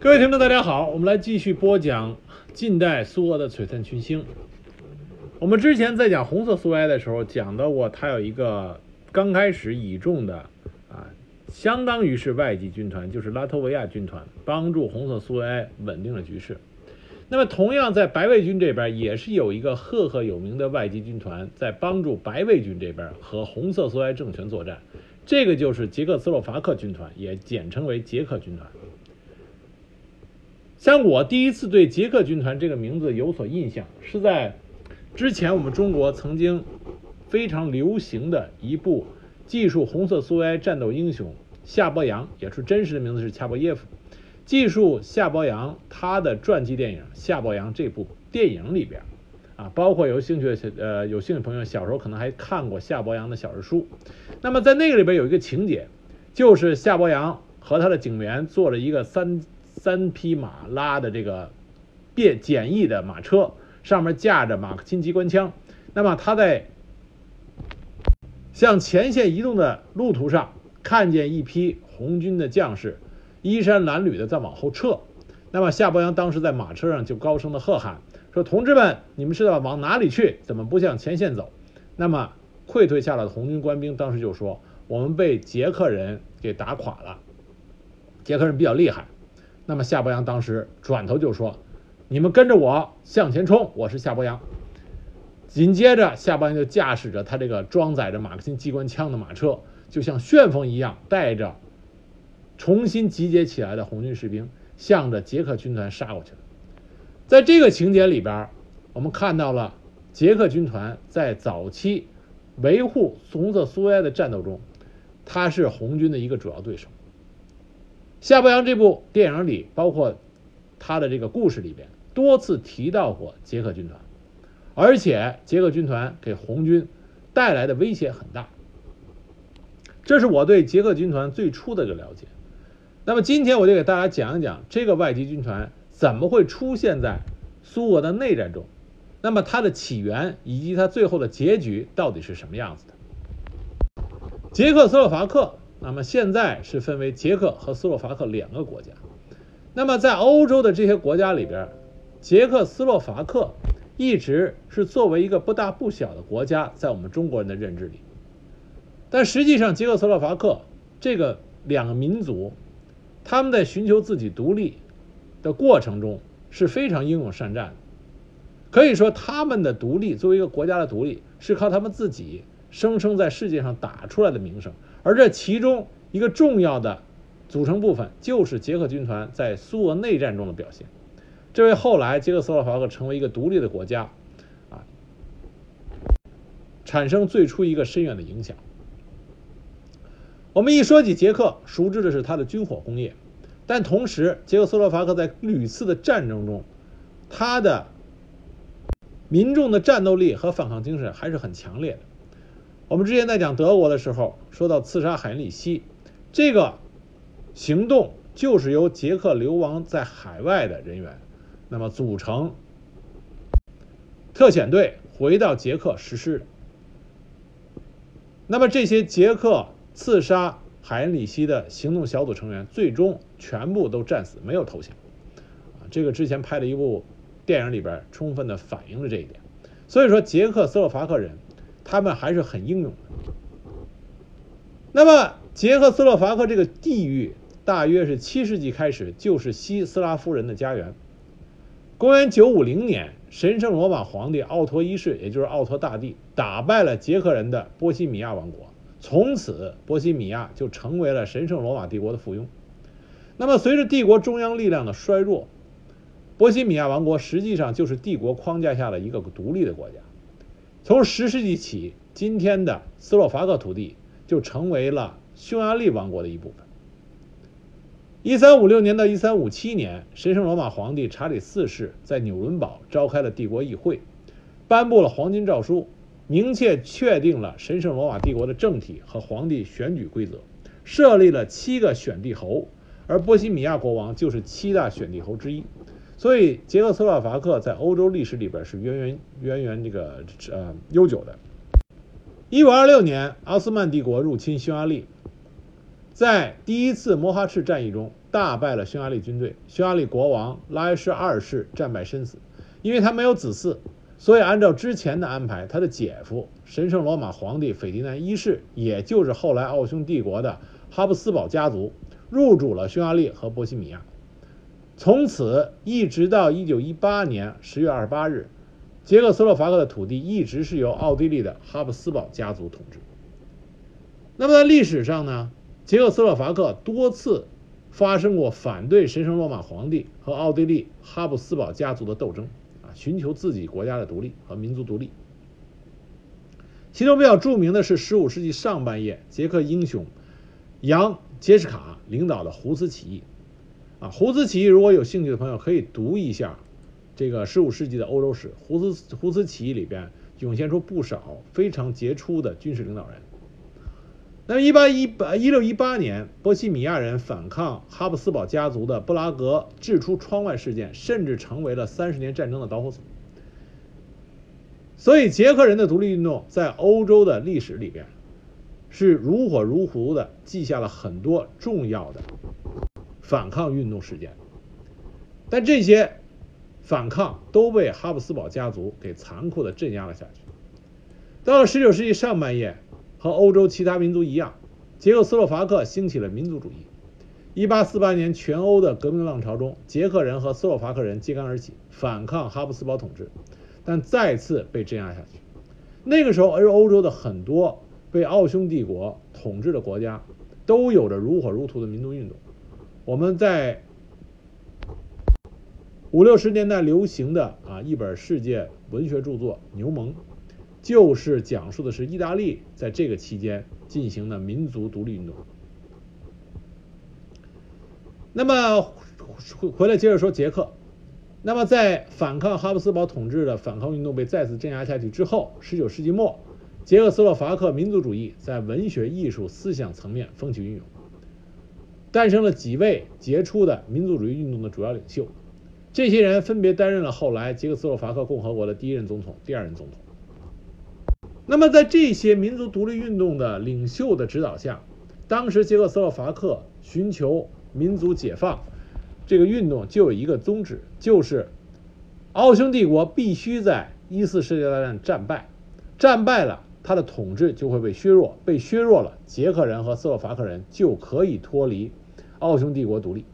各位听众，大家好，我们来继续播讲近代苏俄的璀璨群星。我们之前在讲红色苏维埃的时候，讲到过，它有一个刚开始倚重的啊，相当于是外籍军团，就是拉脱维亚军团，帮助红色苏维埃稳定了局势。那么，同样在白卫军这边，也是有一个赫赫有名的外籍军团在帮助白卫军这边和红色苏维埃政权作战。这个就是捷克斯洛伐克军团，也简称为捷克军团。像我第一次对捷克军团这个名字有所印象，是在之前我们中国曾经非常流行的一部记述红色苏维埃战斗英雄夏伯阳，也是真实的名字是恰波耶夫。记述夏伯阳他的传记电影《夏伯阳》这部电影里边，啊，包括有兴趣的呃有兴趣朋友小时候可能还看过夏伯阳的小人书。那么在那个里边有一个情节，就是夏伯阳和他的警员坐了一个三 三匹马拉的这个便简易的马车，上面架着马克沁机关枪。那么他在向前线移动的路途上，看见一批红军的将士。衣衫褴褛的在往后撤，那么夏伯阳当时在马车上就高声的喝喊说：“同志们，你们是要往哪里去？怎么不向前线走？”那么溃退下来的红军官兵当时就说：“我们被捷克人给打垮了，捷克人比较厉害。”那么夏伯阳当时转头就说：“你们跟着我向前冲，我是夏伯阳。”紧接着夏伯阳就驾驶着他这个装载着马克沁机关枪的马车，就像旋风一样带着。重新集结起来的红军士兵向着捷克军团杀过去了。在这个情节里边，我们看到了捷克军团在早期维护红色苏维埃的战斗中，他是红军的一个主要对手。夏伯阳这部电影里，包括他的这个故事里边，多次提到过捷克军团，而且捷克军团给红军带来的威胁很大。这是我对捷克军团最初的一个了解。那么今天我就给大家讲一讲这个外籍军团怎么会出现在苏俄的内战中，那么它的起源以及它最后的结局到底是什么样子的？捷克斯洛伐克，那么现在是分为捷克和斯洛伐克两个国家。那么在欧洲的这些国家里边，捷克斯洛伐克一直是作为一个不大不小的国家，在我们中国人的认知里。但实际上，捷克斯洛伐克这个两个民族。他们在寻求自己独立的过程中是非常英勇善战的，可以说他们的独立作为一个国家的独立是靠他们自己生生在世界上打出来的名声，而这其中一个重要的组成部分就是捷克军团在苏俄内战中的表现，这为后来捷克斯洛伐克成为一个独立的国家啊产生最初一个深远的影响。我们一说起捷克，熟知的是它的军火工业，但同时，捷克斯洛伐克在屡次的战争中，它的民众的战斗力和反抗精神还是很强烈的。我们之前在讲德国的时候，说到刺杀海因里希这个行动，就是由捷克流亡在海外的人员，那么组成特遣队回到捷克实施的。那么这些捷克。刺杀海恩里希的行动小组成员最终全部都战死，没有投降。啊，这个之前拍的一部电影里边充分的反映了这一点。所以说，捷克斯洛伐克人他们还是很英勇的。那么，捷克斯洛伐克这个地域大约是七世纪开始就是西斯拉夫人的家园。公元950年，神圣罗马皇帝奥托一世，也就是奥托大帝，打败了捷克人的波西米亚王国。从此，波西米亚就成为了神圣罗马帝国的附庸。那么，随着帝国中央力量的衰弱，波西米亚王国实际上就是帝国框架下的一个独立的国家。从十世纪起，今天的斯洛伐克土地就成为了匈牙利王国的一部分。一三五六年到一三五七年，神圣罗马皇帝查理四世在纽伦堡召开了帝国议会，颁布了黄金诏书。明确确定了神圣罗马帝国的政体和皇帝选举规则，设立了七个选帝侯，而波西米亚国王就是七大选帝侯之一。所以，捷克斯洛伐克在欧洲历史里边是渊源渊源这个呃悠久的。一五二六年，奥斯曼帝国入侵匈牙利，在第一次摩哈赤战役中，大败了匈牙利军队，匈牙利国王拉埃什二世战败身死。因为他没有子嗣，所以按照之前的安排，他的姐夫神圣罗马皇帝斐迪南一世，也就是后来奥匈帝国的哈布斯堡家族，入主了匈牙利和波西米亚。从此一直到1918年10月28日，捷克斯洛伐克的土地一直是由奥地利的哈布斯堡家族统治。那么在历史上呢，捷克斯洛伐克多次发生过反对神圣罗马皇帝和奥地利哈布斯堡家族的斗争啊，寻求自己国家的独立和民族独立。其中比较著名的是15世纪上半叶捷克英雄杨杰什卡领导的胡斯起义啊，胡斯起义如果有兴趣的朋友可以读一下这个15世纪的欧洲史，胡斯胡斯起义里边涌现出不少非常杰出的军事领导人。那么，一八一八一六一八年，波西米亚人反抗哈布斯堡家族的布拉格掷出窗外事件，甚至成为了三十年战争的导火索。所以，捷克人的独立运动在欧洲的历史里边是如火如荼的，记下了很多重要的反抗运动事件。但这些反抗都被哈布斯堡家族给残酷的镇压了下去。到了十九世纪上半叶。和欧洲其他民族一样，捷克斯洛伐克兴起了民族主义。1848年，全欧的革命浪潮中，捷克人和斯洛伐克人揭竿而起，反抗哈布斯堡统治，但再次被镇压下去。那个时候，而欧洲的很多被奥匈帝国统治的国家，都有着如火如荼的民族运动。我们在五六十年代流行的啊一本世界文学著作《牛虻》。就是讲述的是意大利在这个期间进行的民族独立运动。那么回回来接着说捷克，那么在反抗哈布斯堡统治的反抗运动被再次镇压下去之后，十九世纪末，捷克斯洛伐克民族主义在文学、艺术、思想层面风起云涌，诞生了几位杰出的民族主义运动的主要领袖。这些人分别担任了后来捷克斯洛伐克共和国的第一任总统、第二任总统。那么，在这些民族独立运动的领袖的指导下，当时捷克斯洛伐克寻求民族解放这个运动就有一个宗旨，就是奥匈帝国必须在一次世界大战战败，战败了，他的统治就会被削弱，被削弱了，捷克人和斯洛伐克人就可以脱离奥匈帝国独立。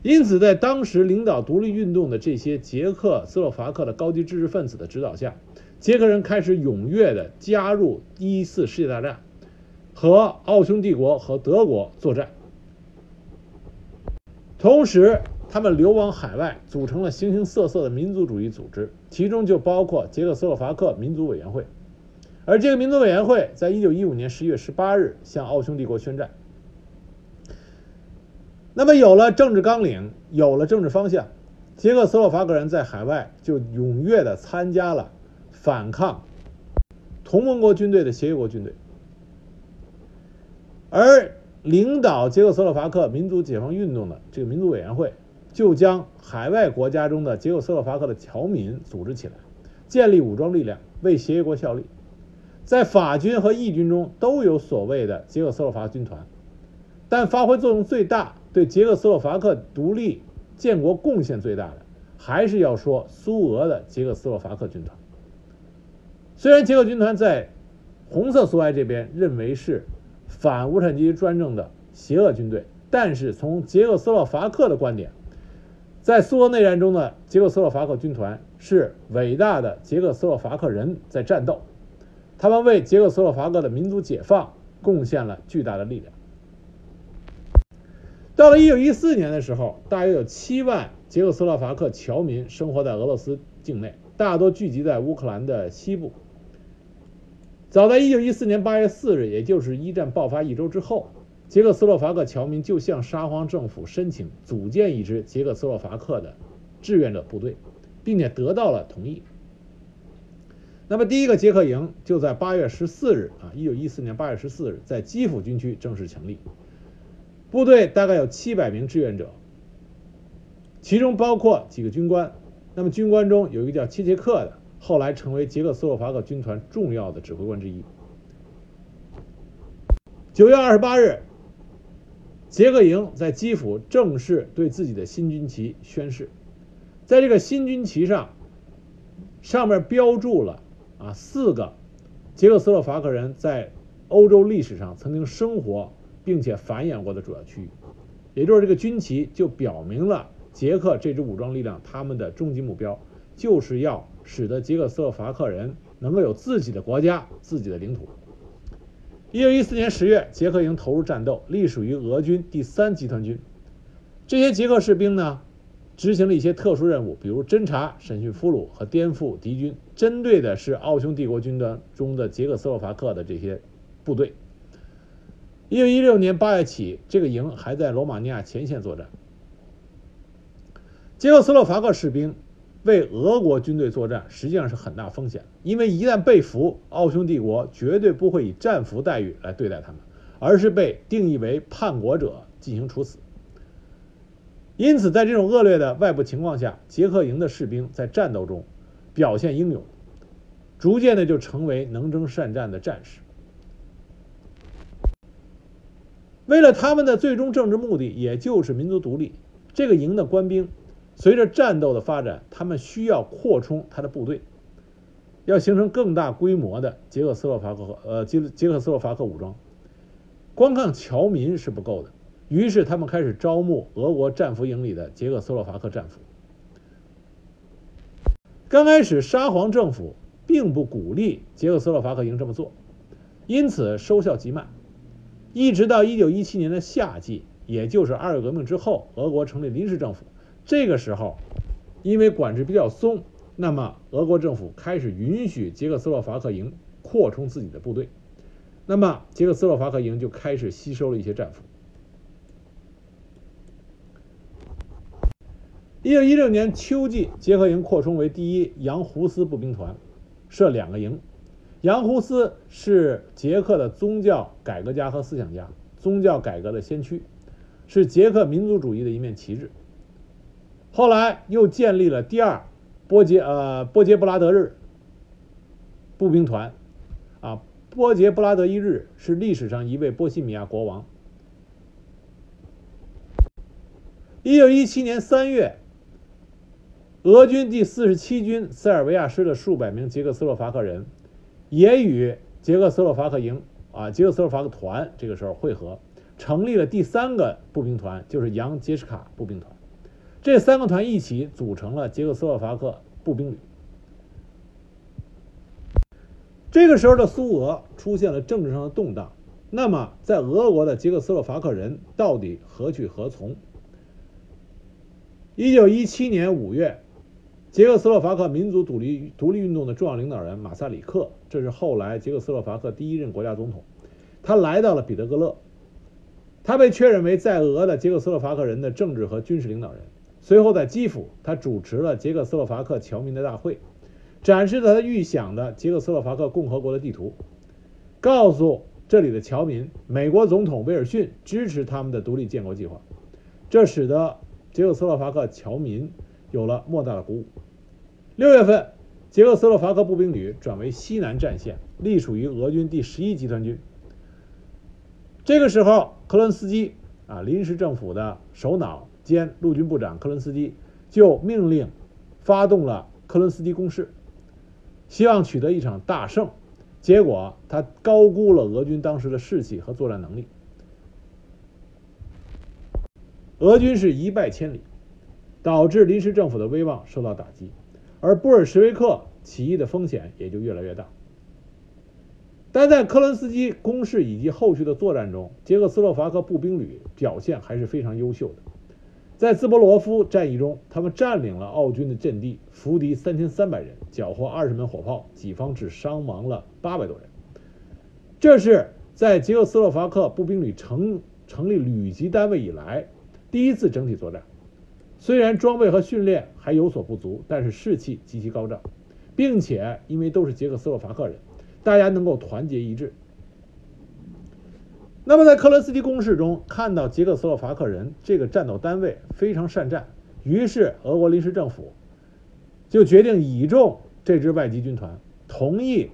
因此，在当时领导独立运动的这些捷克斯洛伐克的高级知识分子的指导下，捷克人开始踊跃地加入第一次世界大战，和奥匈帝国和德国作战。同时，他们流亡海外，组成了形形色色的民族主义组织，其中就包括捷克斯洛伐克民族委员会。而这个民族委员会在一九一五年十一月十八日向奥匈帝国宣战。那么，有了政治纲领，有了政治方向，捷克斯洛伐克人在海外就踊跃地参加了。反抗同盟国军队的协约国军队，而领导捷克斯洛伐克民族解放运动的这个民族委员会，就将海外国家中的捷克斯洛伐克的侨民组织起来，建立武装力量，为协约国效力。在法军和义军中都有所谓的捷克斯洛伐军团，但发挥作用最大、对捷克斯洛伐克独立建国贡献最大的，还是要说苏俄的捷克斯洛伐克军团。虽然捷克军团在红色苏维埃这边认为是反无产阶级专政的邪恶军队，但是从捷克斯洛伐克的观点，在苏俄内战中的捷克斯洛伐克军团是伟大的捷克斯洛伐克人在战斗，他们为捷克斯洛伐克的民族解放贡献了巨大的力量。到了1914年的时候，大约有七万捷克斯洛伐克侨民生活在俄罗斯境内，大多聚集在乌克兰的西部。早在1914年8月4日，也就是一战爆发一周之后，捷克斯洛伐克侨民就向沙皇政府申请组建一支捷克斯洛伐克的志愿者部队，并且得到了同意。那么，第一个捷克营就在8月14日啊，1914年8月14日，在基辅军区正式成立。部队大概有700名志愿者，其中包括几个军官。那么，军官中有一个叫切切克的。后来成为捷克斯洛伐克军团重要的指挥官之一。九月二十八日，捷克营在基辅正式对自己的新军旗宣誓，在这个新军旗上，上面标注了啊四个捷克斯洛伐克人在欧洲历史上曾经生活并且繁衍过的主要区域，也就是这个军旗就表明了捷克这支武装力量他们的终极目标就是要使得捷克斯洛伐克人能够有自己的国家、自己的领土。一九一四年十月，捷克营投入战斗，隶属于俄军第三集团军。这些捷克士兵呢，执行了一些特殊任务，比如侦察、审讯俘虏和颠覆敌军，针对的是奥匈帝国军团中的捷克斯洛伐克的这些部队。一九一六年八月起，这个营还在罗马尼亚前线作战。捷克斯洛伐克士兵。为俄国军队作战实际上是很大风险，因为一旦被俘，奥匈帝国绝对不会以战俘待遇来对待他们，而是被定义为叛国者进行处死。因此，在这种恶劣的外部情况下，捷克营的士兵在战斗中表现英勇，逐渐的就成为能征善战的战士。为了他们的最终政治目的，也就是民族独立，这个营的官兵。随着战斗的发展，他们需要扩充他的部队，要形成更大规模的捷克斯洛伐克和呃捷捷克斯洛伐克武装。光看侨民是不够的，于是他们开始招募俄国战俘营里的捷克斯洛伐克战俘。刚开始，沙皇政府并不鼓励捷克斯洛伐克营这么做，因此收效极慢。一直到1917年的夏季，也就是二月革命之后，俄国成立临时政府。这个时候，因为管制比较松，那么俄国政府开始允许捷克斯洛伐克营扩充自己的部队，那么捷克斯洛伐克营就开始吸收了一些战俘。一九一六年秋季，捷克营扩充为第一杨胡斯步兵团，设两个营。杨胡斯是捷克的宗教改革家和思想家，宗教改革的先驱，是捷克民族主义的一面旗帜。后来又建立了第二波杰呃波杰布拉德日步兵团，啊，波杰布拉德一日是历史上一位波西米亚国王。一九一七年三月，俄军第四十七军塞尔维亚师的数百名捷克斯洛伐克人，也与捷克斯洛伐克营啊捷克斯洛伐克团这个时候会合，成立了第三个步兵团，就是扬杰什卡步兵团。这三个团一起组成了捷克斯洛伐克步兵旅。这个时候的苏俄出现了政治上的动荡，那么在俄国的捷克斯洛伐克人到底何去何从？一九一七年五月，捷克斯洛伐克民族独立独立运动的重要领导人马萨里克，这是后来捷克斯洛伐克第一任国家总统，他来到了彼得格勒，他被确认为在俄的捷克斯洛伐克人的政治和军事领导人。随后，在基辅，他主持了捷克斯洛伐克侨民的大会，展示了他预想的捷克斯洛伐克共和国的地图，告诉这里的侨民，美国总统威尔逊支持他们的独立建国计划。这使得捷克斯洛伐克侨民有了莫大的鼓舞。六月份，捷克斯洛伐克步兵旅转为西南战线，隶属于俄军第十一集团军。这个时候，克伦斯基啊，临时政府的首脑。兼陆军部长克伦斯基就命令发动了克伦斯基攻势，希望取得一场大胜。结果他高估了俄军当时的士气和作战能力，俄军是一败千里，导致临时政府的威望受到打击，而布尔什维克起义的风险也就越来越大。但在科伦斯基攻势以及后续的作战中，捷克斯洛伐克步兵旅表现还是非常优秀的。在兹波罗夫战役中，他们占领了奥军的阵地，俘敌三千三百人，缴获二十门火炮，己方只伤亡了八百多人。这是在捷克斯洛伐克步兵旅成成立旅级单位以来第一次整体作战。虽然装备和训练还有所不足，但是士气极其高涨，并且因为都是捷克斯洛伐克人，大家能够团结一致。那么，在克罗斯基攻势中，看到捷克斯洛伐克人这个战斗单位非常善战，于是俄国临时政府就决定倚重这支外籍军团，同意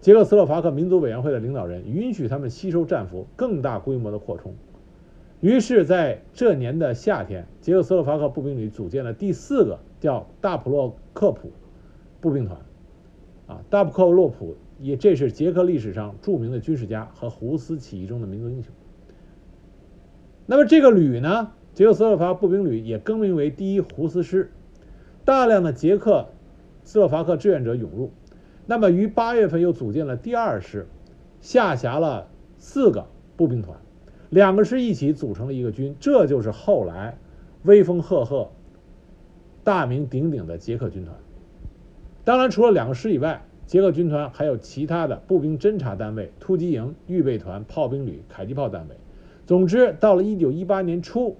捷克斯洛伐克民族委员会的领导人允许他们吸收战俘，更大规模的扩充。于是，在这年的夏天，捷克斯洛伐克步兵旅组建了第四个叫大普洛克普步兵团。啊，大普克洛普也，这是捷克历史上著名的军事家和胡斯起义中的民族英雄。那么这个旅呢，捷克斯洛伐克步兵旅也更名为第一胡斯师，大量的捷克斯洛伐克志愿者涌入。那么于八月份又组建了第二师，下辖了四个步兵团。两个师一起组成了一个军，这就是后来威风赫赫、大名鼎鼎的捷克军团。当然，除了两个师以外，捷克军团还有其他的步兵侦察单位、突击营、预备团、炮兵旅、迫击炮单位。总之，到了1918年初，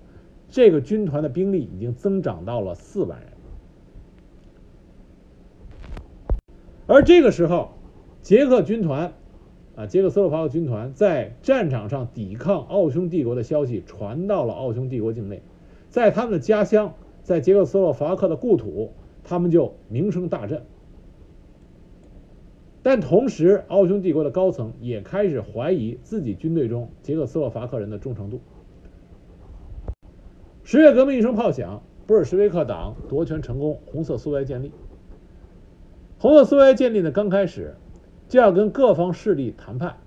这个军团的兵力已经增长到了四万人。而这个时候，捷克军团。啊，捷克斯洛伐克军团在战场上抵抗奥匈帝国的消息传到了奥匈帝国境内，在他们的家乡，在捷克斯洛伐克的故土，他们就名声大振。但同时，奥匈帝国的高层也开始怀疑自己军队中捷克斯洛伐克人的忠诚度。十月革命一声炮响，布尔什维克党夺权成功，红色苏维埃建立。红色苏维埃建立的刚开始。就要跟各方势力谈判，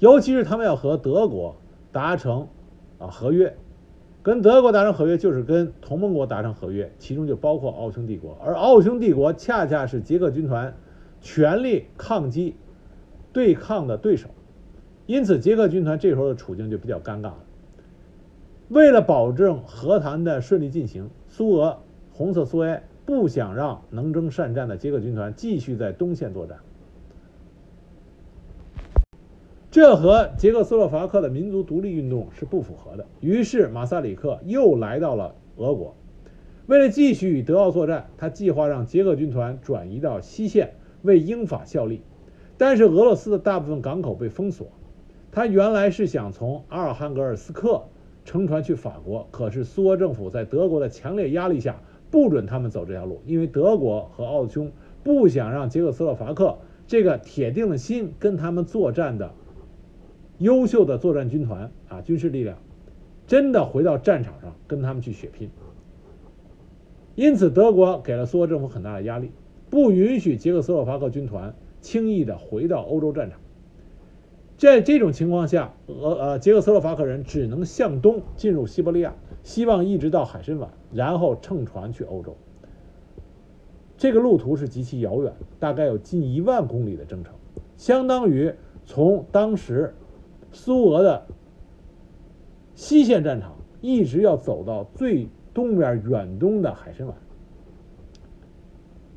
尤其是他们要和德国达成啊合约，跟德国达成合约就是跟同盟国达成合约，其中就包括奥匈帝国，而奥匈帝国恰恰是捷克军团全力抗击对抗的对手，因此捷克军团这时候的处境就比较尴尬了。为了保证和谈的顺利进行，苏俄红色苏维埃。不想让能征善战的捷克军团继续在东线作战，这和捷克斯洛伐克的民族独立运动是不符合的。于是马萨里克又来到了俄国，为了继续与德奥作战，他计划让捷克军团转移到西线为英法效力。但是俄罗斯的大部分港口被封锁，他原来是想从阿尔汉格尔斯克乘船去法国，可是苏俄政府在德国的强烈压力下。不准他们走这条路，因为德国和奥匈不想让捷克斯洛伐克这个铁定了心跟他们作战的优秀的作战军团啊，军事力量真的回到战场上跟他们去血拼。因此，德国给了苏俄政府很大的压力，不允许捷克斯洛伐克军团轻易的回到欧洲战场。在这种情况下，俄呃捷克斯洛伐克人只能向东进入西伯利亚。希望一直到海参崴，然后乘船去欧洲。这个路途是极其遥远，大概有近一万公里的征程，相当于从当时苏俄的西线战场一直要走到最东边远东的海参崴。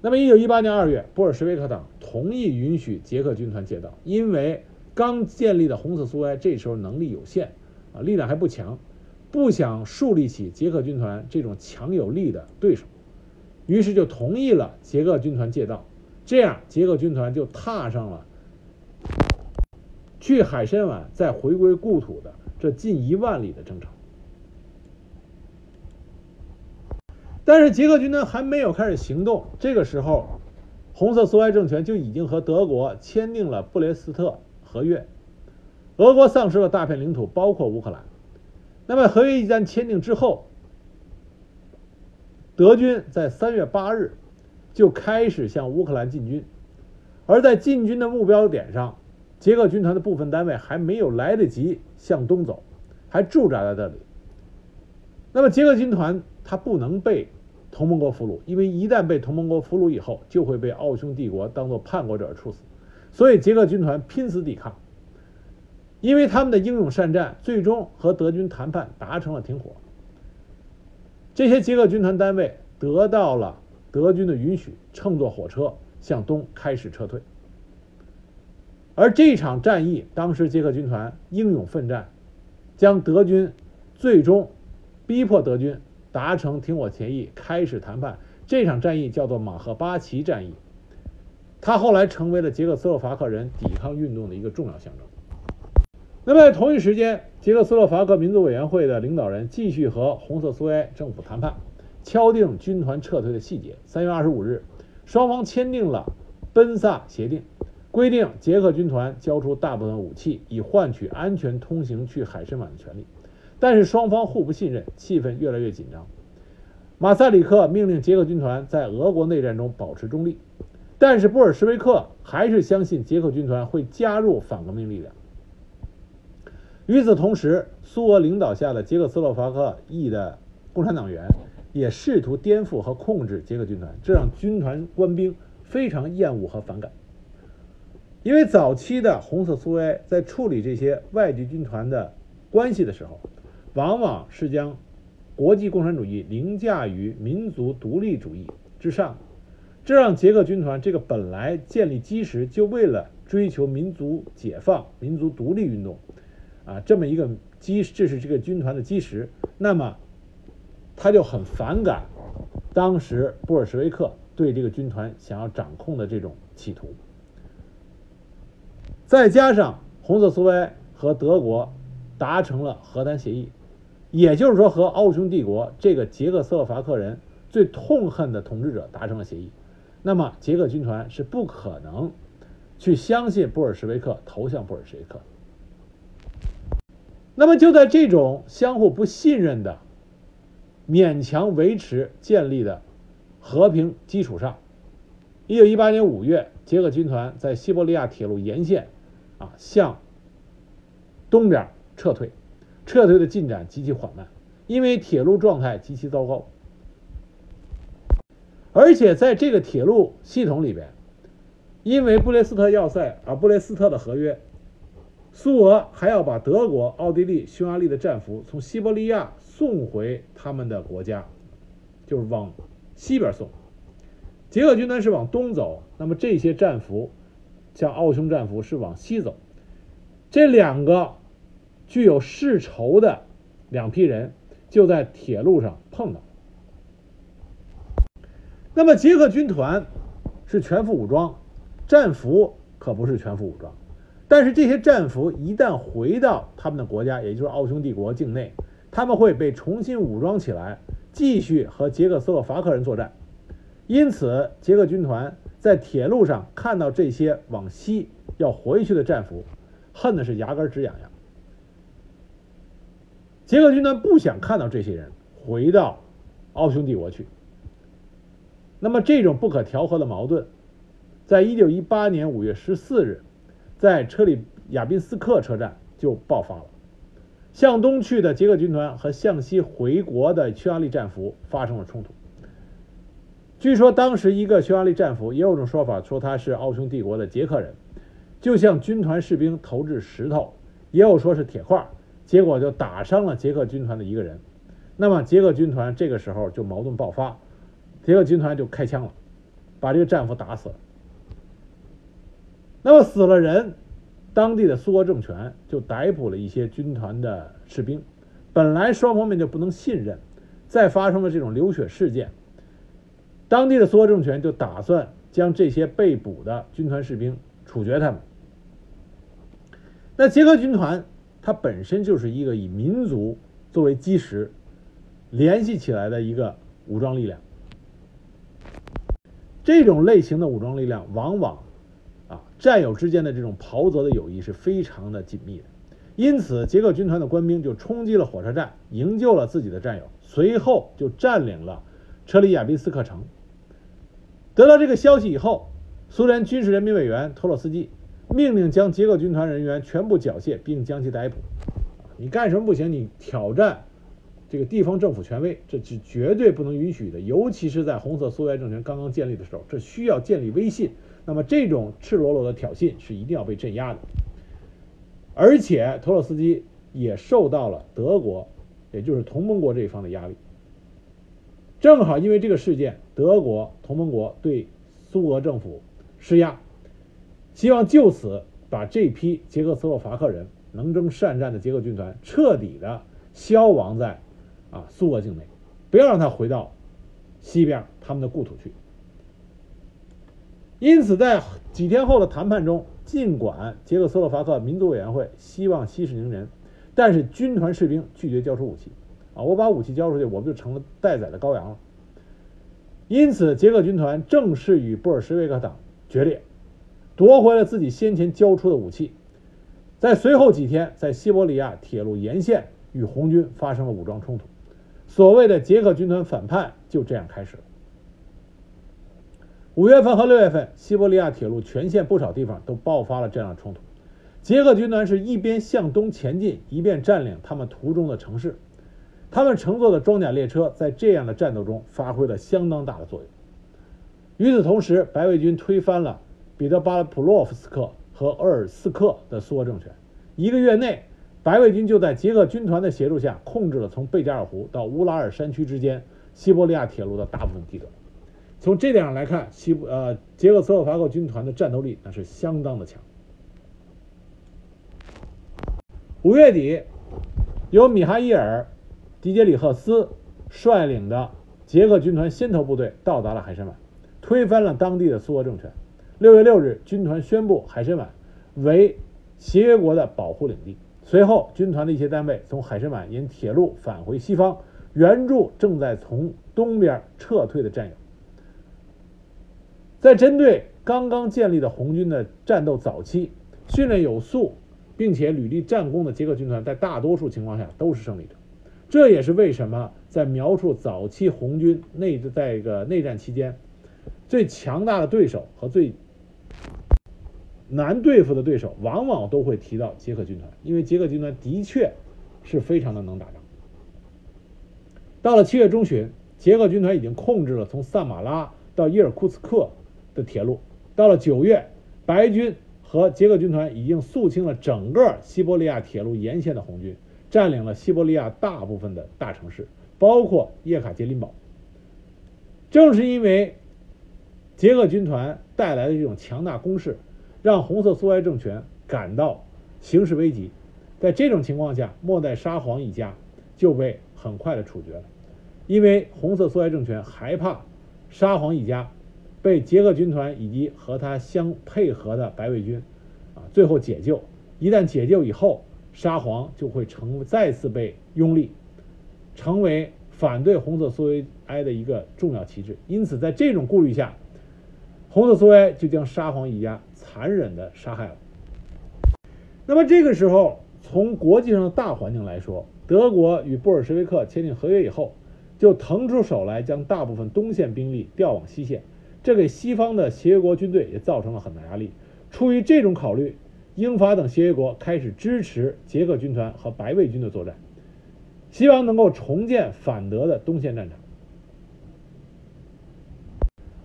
那么，一九一八年二月，布尔什维克党同意允许捷克军团借道，因为刚建立的红色苏维埃这时候能力有限啊，力量还不强。不想树立起捷克军团这种强有力的对手，于是就同意了捷克军团借道，这样捷克军团就踏上了去海参崴再回归故土的这近一万里的征程。但是捷克军团还没有开始行动，这个时候，红色苏维埃政权就已经和德国签订了布列斯特合约，俄国丧失了大片领土，包括乌克兰。那么合约一旦签订之后，德军在三月八日就开始向乌克兰进军，而在进军的目标点上，捷克军团的部分单位还没有来得及向东走，还驻扎在这里。那么捷克军团他不能被同盟国俘虏，因为一旦被同盟国俘虏以后，就会被奥匈帝国当做叛国者处死，所以捷克军团拼死抵抗。因为他们的英勇善战，最终和德军谈判达成了停火。这些捷克军团单位得到了德军的允许，乘坐火车向东开始撤退。而这场战役，当时捷克军团英勇奋战，将德军最终逼迫德军达成停火协议，开始谈判。这场战役叫做马赫巴奇战役，它后来成为了捷克斯洛伐克人抵抗运动的一个重要象征。那么同一时间，捷克斯洛伐克民族委员会的领导人继续和红色苏维埃政府谈判，敲定军团撤退的细节。三月二十五日，双方签订了奔萨协定，规定捷克军团交出大部分武器，以换取安全通行去海参崴的权利。但是双方互不信任，气氛越来越紧张。马萨里克命令捷克军团在俄国内战中保持中立，但是布尔什维克还是相信捷克军团会加入反革命力量。与此同时，苏俄领导下的捷克斯洛伐克裔的共产党员也试图颠覆和控制捷克军团，这让军团官兵非常厌恶和反感。因为早期的红色苏维埃在处理这些外籍军团的关系的时候，往往是将。国际共产主义凌驾于民族独立主义之上，这让捷克军团这个本来建立基石就为了追求民族解放、民族独立运动，啊，这么一个基，这是这个军团的基石，那么他就很反感当时布尔什维克对这个军团想要掌控的这种企图，再加上红色苏维埃和德国达成了和谈协议。也就是说，和奥匈帝国这个捷克斯洛伐克人最痛恨的统治者达成了协议，那么捷克军团是不可能去相信布尔什维克投向布尔什维克。那么就在这种相互不信任的、勉强维持建立的和平基础上，一九一八年五月，捷克军团在西伯利亚铁路沿线啊向东边撤退。撤退的进展极其缓慢，因为铁路状态极其糟糕，而且在这个铁路系统里边，因为布列斯特要塞而布列斯特的合约，苏俄还要把德国、奥地利、匈牙利的战俘从西伯利亚送回他们的国家，就是往西边送。捷克军团是往东走，那么这些战俘，像奥匈战俘是往西走，这两个。具有世仇的两批人就在铁路上碰到。那么捷克军团是全副武装，战俘可不是全副武装。但是这些战俘一旦回到他们的国家，也就是奥匈帝国境内，他们会被重新武装起来，继续和捷克斯洛伐克人作战。因此，捷克军团在铁路上看到这些往西要回去的战俘，恨的是牙根直痒痒。捷克军团不想看到这些人回到奥匈帝国去。那么，这种不可调和的矛盾，在一九一八年五月十四日，在车里亚宾斯克车站就爆发了。向东去的捷克军团和向西回国的匈牙利战俘发生了冲突。据说，当时一个匈牙利战俘，也有种说法说他是奥匈帝国的捷克人，就向军团士兵投掷石头，也有说是铁块。结果就打伤了捷克军团的一个人，那么捷克军团这个时候就矛盾爆发，捷克军团就开枪了，把这个战俘打死了。那么死了人，当地的苏俄政权就逮捕了一些军团的士兵，本来双方面就不能信任，再发生了这种流血事件，当地的苏俄政权就打算将这些被捕的军团士兵处决他们。那捷克军团。它本身就是一个以民族作为基石联系起来的一个武装力量。这种类型的武装力量，往往啊战友之间的这种袍泽的友谊是非常的紧密的。因此，捷克军团的官兵就冲击了火车站，营救了自己的战友，随后就占领了车里亚宾斯克城。得到这个消息以后，苏联军事人民委员托洛斯基。命令将捷克军团人员全部缴械，并将其逮捕。你干什么不行？你挑战这个地方政府权威，这是绝对不能允许的。尤其是在红色苏维埃政权刚刚建立的时候，这需要建立威信。那么这种赤裸裸的挑衅是一定要被镇压的。而且托洛斯基也受到了德国，也就是同盟国这一方的压力。正好因为这个事件，德国同盟国对苏俄政府施压。希望就此把这批捷克斯洛伐克人能征善战的捷克军团彻底的消亡在啊苏俄境内，不要让他回到西边他们的故土去。因此，在几天后的谈判中，尽管捷克斯洛伐克民族委员会希望息事宁人，但是军团士兵拒绝交出武器啊！我把武器交出去，我不就成了待宰的羔羊了？因此，捷克军团正式与布尔什维克党决裂。夺回了自己先前交出的武器。在随后几天，在西伯利亚铁路沿线与红军发生了武装冲突，所谓的捷克军团反叛就这样开始了。五月份和六月份，西伯利亚铁路全线不少地方都爆发了这样的冲突。捷克军团是一边向东前进，一边占领他们途中的城市。他们乘坐的装甲列车在这样的战斗中发挥了相当大的作用。与此同时，白卫军推翻了彼得巴普洛夫斯克和鄂尔斯克的苏俄政权。一个月内，白卫军就在捷克军团的协助下，控制了从贝加尔湖到乌拉尔山区之间西伯利亚铁路的大部分地段。从这点上来看，西呃捷克斯洛伐克军团的战斗力那是相当的强。五月底，由米哈伊尔·迪杰里赫斯率领的捷克军团先头部队到达了海参崴，推翻了当地的苏俄政权。六月六日，军团宣布海参崴为协约国的保护领地。随后，军团的一些单位从海参崴沿铁路返回西方，援助正在从东边撤退的战友。在针对刚刚建立的红军的战斗早期，训练有素。并且屡立战功的捷克军团，在大多数情况下都是胜利者。这也是为什么在描述早期红军内在一个内战期间，最强大的对手和最难对付的对手，往往都会提到捷克军团，因为捷克军团的确是非常的能打仗。到了七月中旬，捷克军团已经控制了从萨马拉到伊尔库茨克的铁路。到了九月，白军。和捷克军团已经肃清了整个西伯利亚铁路沿线的红军，占领了西伯利亚大部分的大城市，包括叶卡捷琳堡。正是因为捷克军团带来的这种强大攻势，让红色苏维埃政权感到形势危急。在这种情况下，末代沙皇一家就被很快的处决了，因为红色苏维埃政权害怕沙皇一家。被捷克军团以及和他相配合的白卫军，啊，最后解救。一旦解救以后，沙皇就会成再次被拥立，成为反对红色苏维埃的一个重要旗帜。因此，在这种顾虑下，红色苏维埃就将沙皇一家残忍的杀害了。那么这个时候，从国际上的大环境来说，德国与布尔什维克签订合约以后，就腾出手来将大部分东线兵力调往西线。这给西方的协约国军队也造成了很大压力。出于这种考虑，英法等协约国开始支持捷克军团和白卫军的作战，希望能够重建反德的东线战场。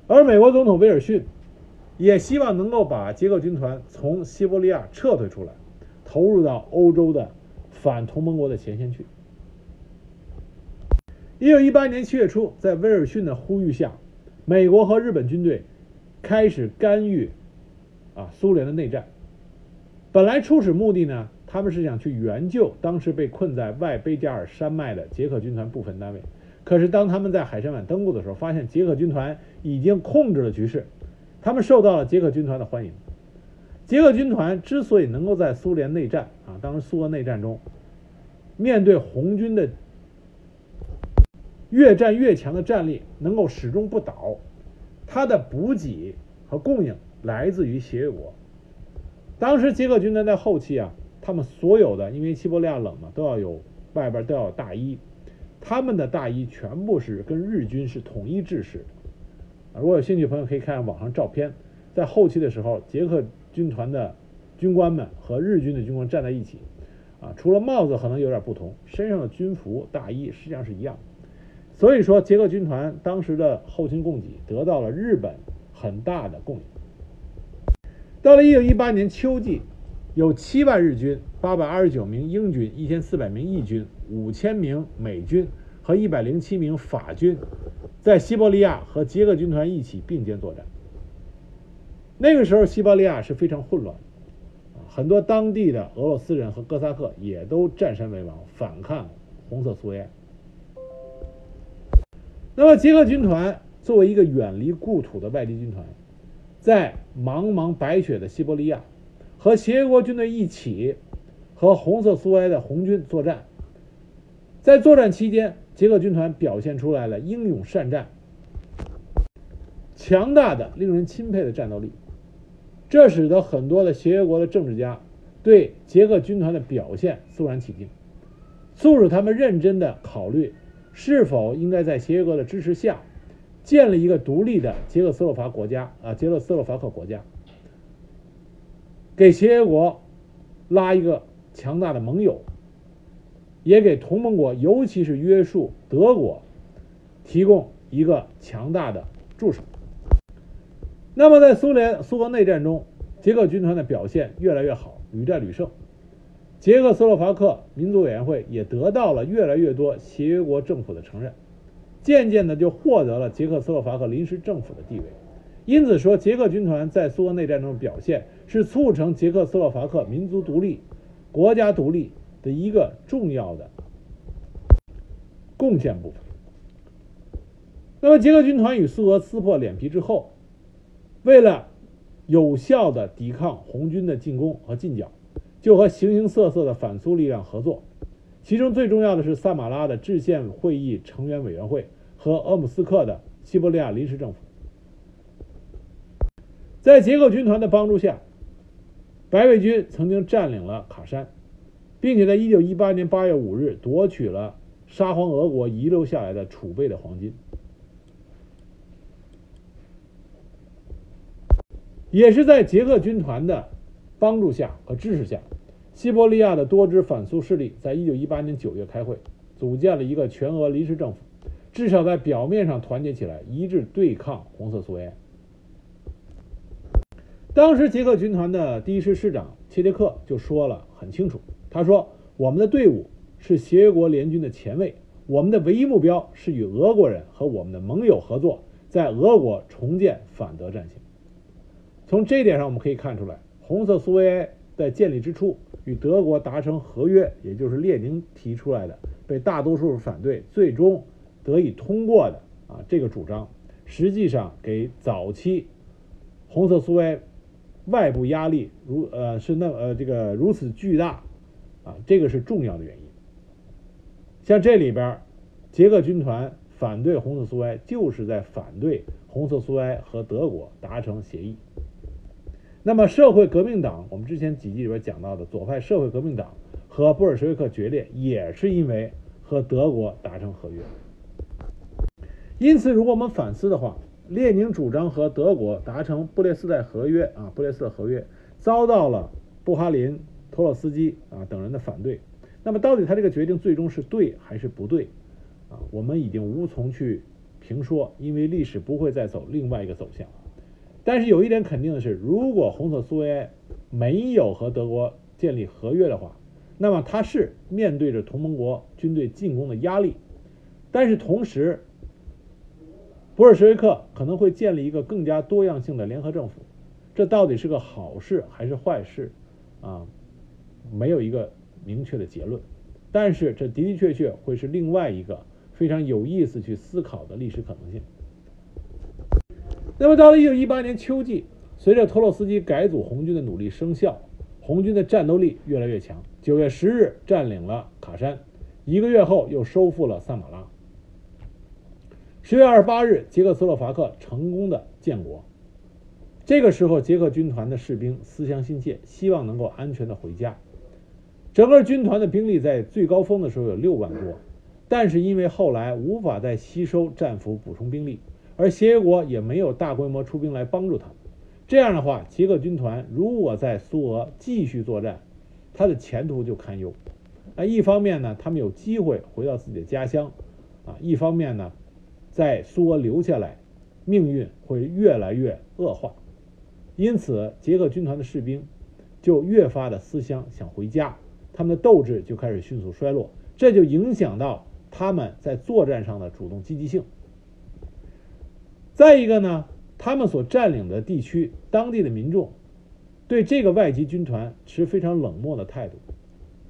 而美国总统威尔逊也希望能够把捷克军团从西伯利亚撤退出来，投入到欧洲的反同盟国的前线去。一九一八年七月初，在威尔逊的呼吁下。美国和日本军队开始干预啊苏联的内战。本来初始目的呢，他们是想去援救当时被困在外贝加尔山脉的捷克军团部分单位。可是当他们在海参崴登陆的时候，发现捷克军团已经控制了局势，他们受到了捷克军团的欢迎。捷克军团之所以能够在苏联内战啊，当时苏俄内战中面对红军的。越战越强的战力能够始终不倒，它的补给和供应来自于协约国。当时捷克军团在后期啊，他们所有的因为西伯利亚冷嘛，都要有外边都要有大衣，他们的大衣全部是跟日军是统一制式的。如果有兴趣朋友可以看看网上照片，在后期的时候，捷克军团的军官们和日军的军官站在一起，啊，除了帽子可能有点不同，身上的军服大衣实际上是一样。所以说，捷克军团当时的后勤供给得到了日本很大的供应。到了1918年秋季，有7万日军、829名英军、1400名义军、5000名美军和107名法军，在西伯利亚和捷克军团一起并肩作战。那个时候，西伯利亚是非常混乱，很多当地的俄罗斯人和哥萨克也都占山为王，反抗红色苏维埃。那么，捷克军团作为一个远离故土的外地军团，在茫茫白雪的西伯利亚，和协约国军队一起和红色苏维埃的红军作战。在作战期间，捷克军团表现出来了英勇善战、强大的、令人钦佩的战斗力。这使得很多的协约国的政治家对捷克军团的表现肃然起敬，促使他们认真的考虑是否应该在协约国的支持下建立一个独立的捷克斯洛伐国家啊，捷克斯洛伐克国家，给协约国拉一个强大的盟友，也给同盟国，尤其是约束德国，提供一个强大的助手。那么，在苏联苏俄内战中，捷克军团的表现越来越好，屡战屡胜。捷克斯洛伐克民族委员会也得到了越来越多协约国政府的承认，渐渐的就获得了捷克斯洛伐克临时政府的地位。因此说，捷克军团在苏俄内战中的表现是促成捷克斯洛伐克民族独立、国家独立的一个重要的贡献部分。那么，捷克军团与苏俄撕破脸皮之后，为了有效的抵抗红军的进攻和进剿，就和形形色色的反苏力量合作。其中最重要的是萨马拉的制宪会议成员委员会和鄂姆斯克的西伯利亚临时政府。在捷克军团的帮助下，白卫军曾经占领了卡山，并且在1918年8月5日夺取了沙皇俄国遗留下来的储备的黄金。也是在捷克军团的帮助下和支持下，西伯利亚的多支反苏势力在一九一八年九月开会，组建了一个全俄临时政府，至少在表面上团结起来，一致对抗红色苏维埃。当时捷克军团的第一师师长切列克就说了很清楚，他说：“我们的队伍是协约国联军的前卫，我们的唯一目标是与俄国人和我们的盟友合作，在俄国重建反德战线。”从这一点上，我们可以看出来，红色苏维埃在建立之初与德国达成合约，也就是列宁提出来的、被大多数反对、最终得以通过的啊这个主张，实际上给早期红色苏维埃外部压力如呃是那呃这个如此巨大啊，这个是重要的原因。像这里边，捷克军团反对红色苏维埃，就是在反对红色苏维埃和德国达成协议。那么，社会革命党，我们之前几集里边讲到的左派社会革命党和布尔什维克决裂，也是因为和德国达成合约。因此，如果我们反思的话，列宁主张和德国达成布列斯特合约啊，布列斯特合约遭到了布哈林、托洛斯基啊等人的反对。那么，到底他这个决定最终是对还是不对啊？我们已经无从去评说，因为历史不会再走另外一个走向。但是有一点肯定的是，如果红色苏维埃没有和德国建立合约的话，那么他是面对着同盟国军队进攻的压力。但是同时，布尔什维克可能会建立一个更加多样性的联合政府，这到底是个好事还是坏事啊？没有一个明确的结论。但是这的的确确会是另外一个非常有意思去思考的历史可能性。那么到了一九一八年秋季，随着托洛斯基改组红军的努力生效，红军的战斗力越来越强。九月十日占领了卡山，一个月后又收复了萨马拉。十月二十八日，捷克斯洛伐克成功的建国。这个时候，捷克军团的士兵思乡心切，希望能够安全的回家。整个军团的兵力在最高峰的时候有六万多，但是因为后来无法再吸收战俘补充兵力。而协约国也没有大规模出兵来帮助他们，这样的话，捷克军团如果在苏俄继续作战，他的前途就堪忧。啊，一方面呢，他们有机会回到自己的家乡，啊，一方面呢，在苏俄留下来，命运会越来越恶化。因此，捷克军团的士兵就越发的思乡，想回家，他们的斗志就开始迅速衰落，这就影响到他们在作战上的主动积极性。再一个呢，他们所占领的地区，当地的民众对这个外籍军团持非常冷漠的态度，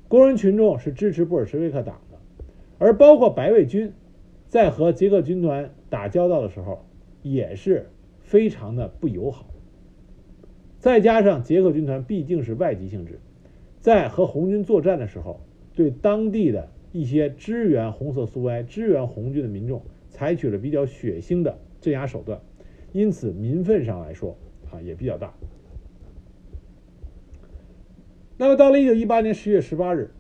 工人群众是支持布尔什维克党的，而包括白卫军在和捷克军团打交道的时候，也是非常的不友好。再加上捷克军团毕竟是外籍性质，在和红军作战的时候，对当地的一些支援红色苏维埃、支援红军的民众，采取了比较血腥的。镇压手段，因此民愤上来说啊也比较大。那么到了一九一八年十月十八日，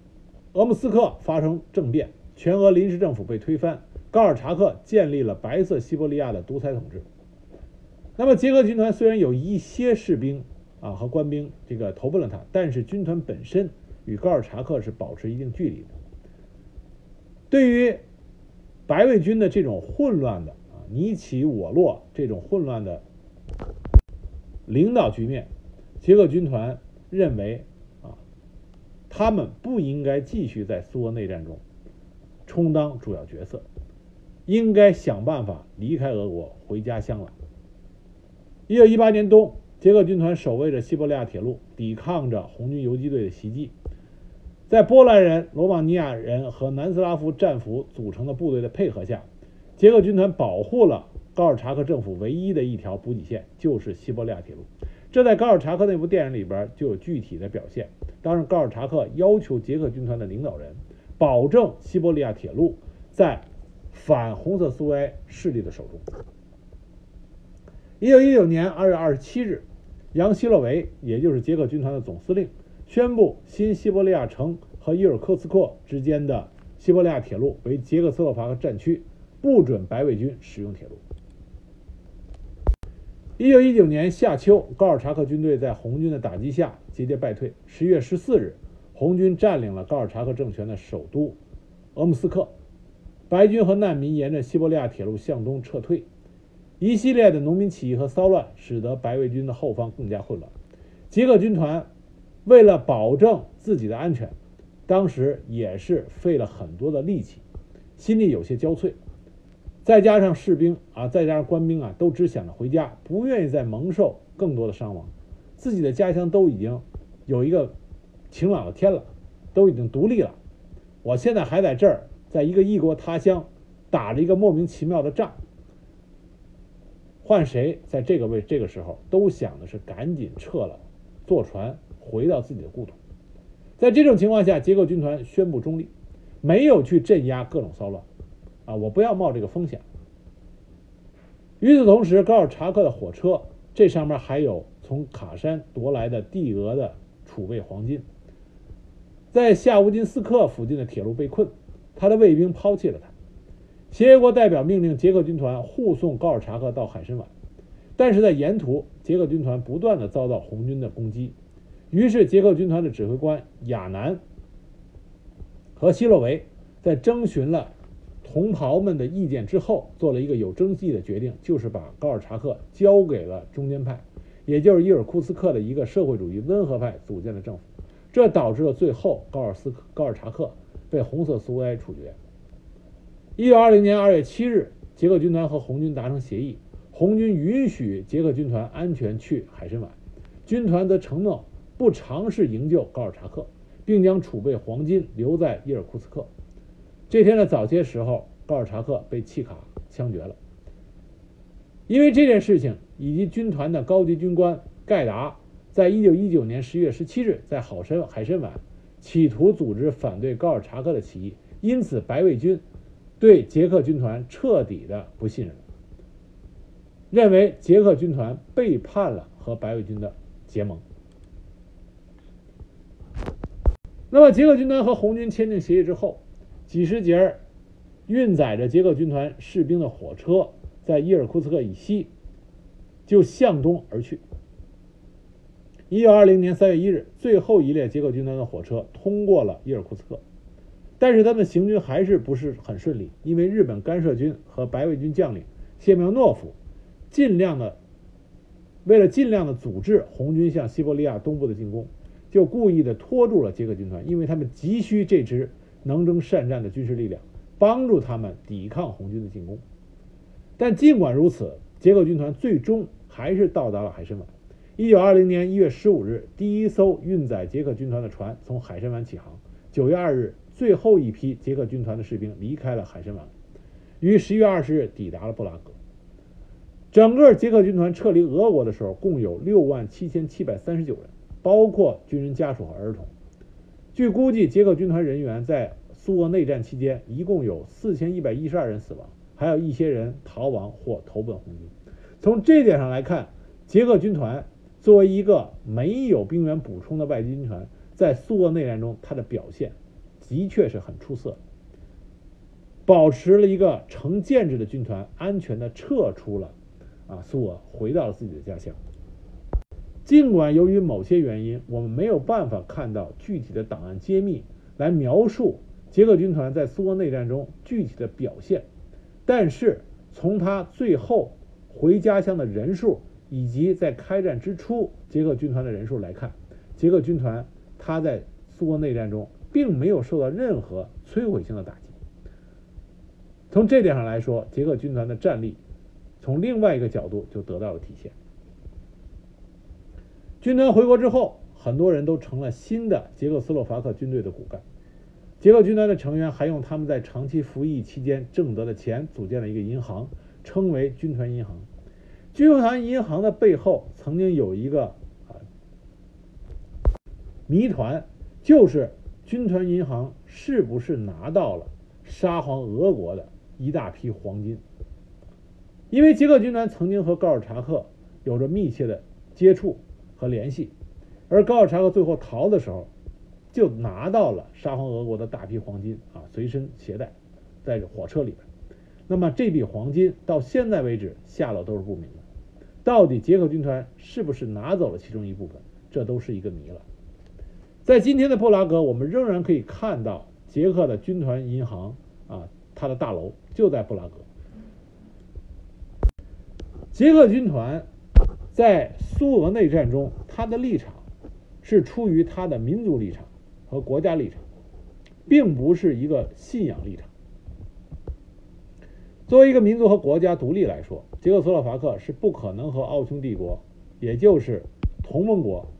俄姆斯克发生政变，全俄临时政府被推翻，高尔察克建立了白色西伯利亚的独裁统治。那么捷克军团虽然有一些士兵啊和官兵这个投奔了他，但是军团本身与高尔察克是保持一定距离的。对于白卫军的这种混乱的啊你起我落这种混乱的领导局面，捷克军团认为啊他们不应该继续在苏俄内战中充当主要角色，应该想办法离开俄国回家乡来。一九一八年冬，捷克军团守卫着西伯利亚铁路，抵抗着红军游击队的袭击。在波兰人、罗马尼亚人和南斯拉夫战俘组成的部队的配合下，捷克军团保护了高尔察克政府唯一的一条补给线，就是西伯利亚铁路。这在高尔察克那部电影里边就有具体的表现。当时，高尔察克要求捷克军团的领导人保证西伯利亚铁路在反红色苏维埃势力的手中。一九一九年二月二十七日，杨希洛维，也就是捷克军团的总司令，宣布新西伯利亚城和伊尔库茨克之间的西伯利亚铁路为捷克斯洛伐克战区，不准白卫军使用铁路。一九一九年夏秋，高尔察克军队在红军的打击下节节败退。十一月十四日，红军占领了高尔察克政权的首都俄姆斯克，白军和难民沿着西伯利亚铁路向东撤退。一系列的农民起义和骚乱，使得白卫军的后方更加混乱。捷克军团为了保证自己的安全，当时也是费了很多的力气，心里有些焦悴。再加上士兵啊，再加上官兵啊，都只想着回家，不愿意再蒙受更多的伤亡。自己的家乡都已经有一个晴朗的天了，都已经独立了。我现在还在这儿，在一个异国他乡打着一个莫名其妙的仗。换谁在这个位这个时候都想的是赶紧撤了，坐船回到自己的故土。在这种情况下，捷克军团宣布中立，没有去镇压各种骚乱。啊，我不要冒这个风险。与此同时，高尔察克的火车这上面还有从卡山夺来的帝俄的储备黄金，在夏乌金斯克附近的铁路被困，他的卫兵抛弃了他。协约国代表命令捷克军团护送高尔察克到海参崴，但是在沿途，捷克军团不断的遭到红军的攻击，于是捷克军团的指挥官亚南和希洛维在征询了同袍们的意见之后，做了一个有争议的决定，就是把高尔察克交给了中间派，也就是伊尔库茨克的一个社会主义温和派组建的政府，这导致了最后高尔斯高尔察克被红色苏维埃处决。一九二零年二月七日，捷克军团和红军达成协议，红军允许捷克军团安全去海参崴，军团则承诺不尝试营救高尔察克，并将储备黄金留在伊尔库茨克。这天的早些时候，高尔察克被契卡枪决了。因为这件事情，以及军团的高级军官盖达在一九一九年十月十七日在好参海参崴企图组织反对高尔察克的起义，因此白卫军。对捷克军团彻底的不信任，认为捷克军团背叛了和白卫军的结盟。那么，捷克军团和红军签订协议之后，几十节运载着捷克军团士兵的火车在伊尔库茨克以西就向东而去。一九二零年三月一日，最后一列捷克军团的火车通过了伊尔库茨克。但是他们行军还是不是很顺利，因为日本干涉军和白卫军将领谢苗诺夫尽量的为了尽量的阻止红军向西伯利亚东部的进攻，就故意的拖住了捷克军团，因为他们急需这支能征善战的军事力量帮助他们抵抗红军的进攻。但尽管如此，捷克军团最终还是到达了海参崴。一九二零年一月十五日，第一艘运载捷克军团的船从海参崴起航。九月二日。最后一批捷克军团的士兵离开了海参崴，于十月二十日抵达了布拉格。整个捷克军团撤离俄国的时候，共有六万七千七百三十九人，包括军人家属和儿童。据估计，捷克军团人员在苏俄内战期间一共有四千一百一十二人死亡，还有一些人逃亡或投奔红军。从这点上来看，捷克军团作为一个没有兵员补充的外籍军团。在苏俄内战中他的表现的确是很出色，保持了一个成建制的军团安全的撤出了啊苏俄，回到了自己的家乡。尽管由于某些原因，我们没有办法看到具体的档案揭秘来描述捷克军团在苏俄内战中具体的表现，但是从他最后回家乡的人数以及在开战之初捷克军团的人数来看，捷克军团他在苏俄内战中并没有受到任何摧毁性的打击。从这点上来说，捷克军团的战力从另外一个角度就得到了体现。军团回国之后，很多人都成了新的捷克斯洛伐克军队的骨干。捷克军团的成员还用他们在长期服役期间挣得的钱组建了一个银行，称为军团银行。军团银行的背后曾经有一个谜团，就是军团银行是不是拿到了沙皇俄国的一大批黄金？因为捷克军团曾经和高尔察克有着密切的接触。和联系，而高尔察克最后逃的时候，就拿到了沙皇俄国的大批黄金啊，随身携带在火车里边。那么这笔黄金到现在为止下落都是不明的，到底捷克军团是不是拿走了其中一部分，这都是一个谜了。在今天的布拉格，我们仍然可以看到捷克的军团银行啊，它的大楼就在布拉格。捷克军团。在苏俄内战中，他的立场是出于他的民族立场和国家立场，并不是一个信仰立场。作为一个民族和国家独立来说，捷克斯洛伐克是不可能和奥匈帝国，也就是同盟国，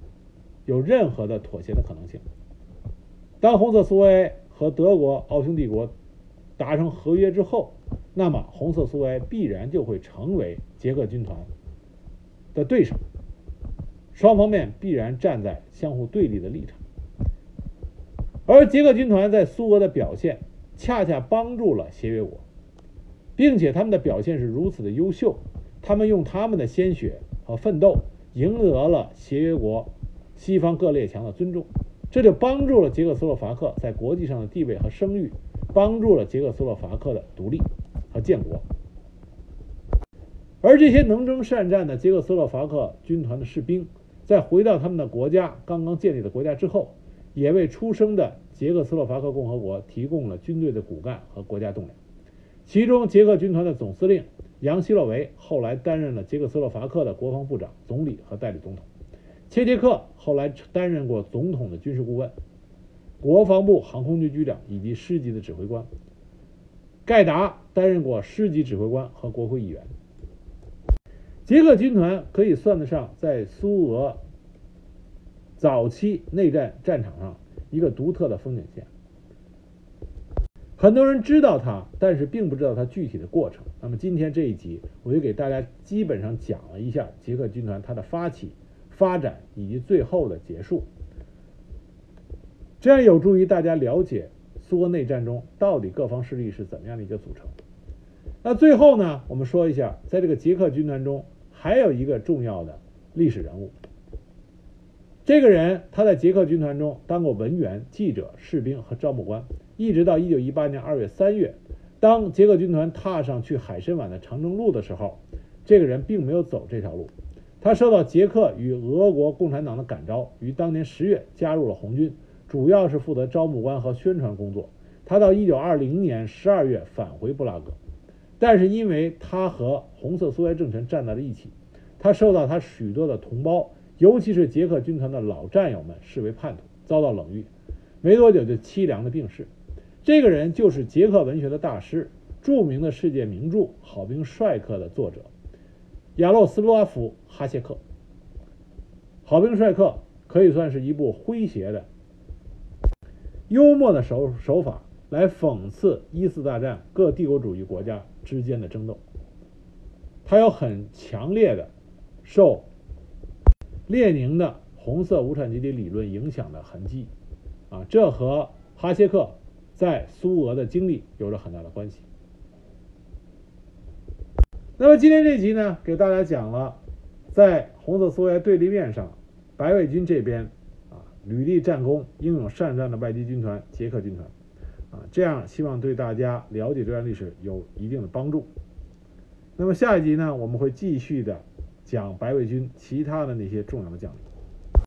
有任何的妥协的可能性。当红色苏维埃和德国、奥匈帝国达成合约之后，那么红色苏维埃必然就会成为捷克军团。的对手，双方面必然站在相互对立的立场，而捷克军团在苏俄的表现，恰恰帮助了协约国，并且他们的表现是如此的优秀，他们用他们的鲜血和奋斗赢得了协约国西方各列强的尊重，这就帮助了捷克斯洛伐克在国际上的地位和声誉，帮助了捷克斯洛伐克的独立和建国。而这些能征善战的捷克斯洛伐克军团的士兵，在回到他们的国家刚刚建立的国家之后，也为出生的捷克斯洛伐克共和国提供了军队的骨干和国家栋梁。其中，捷克军团的总司令杨希洛维后来担任了捷克斯洛伐克的国防部长、总理和代理总统；切切克后来担任过总统的军事顾问、国防部航空局局长以及师级的指挥官；盖达担任过师级指挥官和国会议员。捷克军团可以算得上在苏俄早期内战战场上一个独特的风景线。很多人知道它，但是并不知道它具体的过程。那么今天这一集，我就给大家基本上讲了一下捷克军团它的发起、发展以及最后的结束，这样有助于大家了解苏俄内战中到底各方势力是怎么样的一个组成。那最后呢，我们说一下，在这个捷克军团中。还有一个重要的历史人物，这个人他在捷克军团中当过文员、记者、士兵和招募官，一直到一九一八年二月三月，当捷克军团踏上去海参崴的长征路的时候，这个人并没有走这条路，他受到捷克与俄国共产党的感召，于当年十月加入了红军，主要是负责招募官和宣传工作。他到一九二零年十二月返回布拉格。但是因为他和红色苏维埃政权站在了一起，他受到他许多的同胞，尤其是捷克军团的老战友们视为叛徒，遭到冷遇，没多久就凄凉的病逝。这个人就是捷克文学的大师，著名的世界名著《好兵帅克》的作者亚洛斯拉夫·哈谢克。《好兵帅克》可以算是一部诙谐的、幽默的手手法。来讽刺一次大战各帝国主义国家之间的争斗，它有很强烈的受列宁的红色无产阶级理论影响的痕迹，啊，这和哈谢克在苏俄的经历有着很大的关系。那么今天这集呢，给大家讲了在红色苏维埃对立面上，白卫军这边啊屡立战功、英勇善战的外籍军团捷克军团。啊，这样希望对大家了解这段历史有一定的帮助。那么下一集呢，我们会继续的讲白卫军其他的那些重要的将领。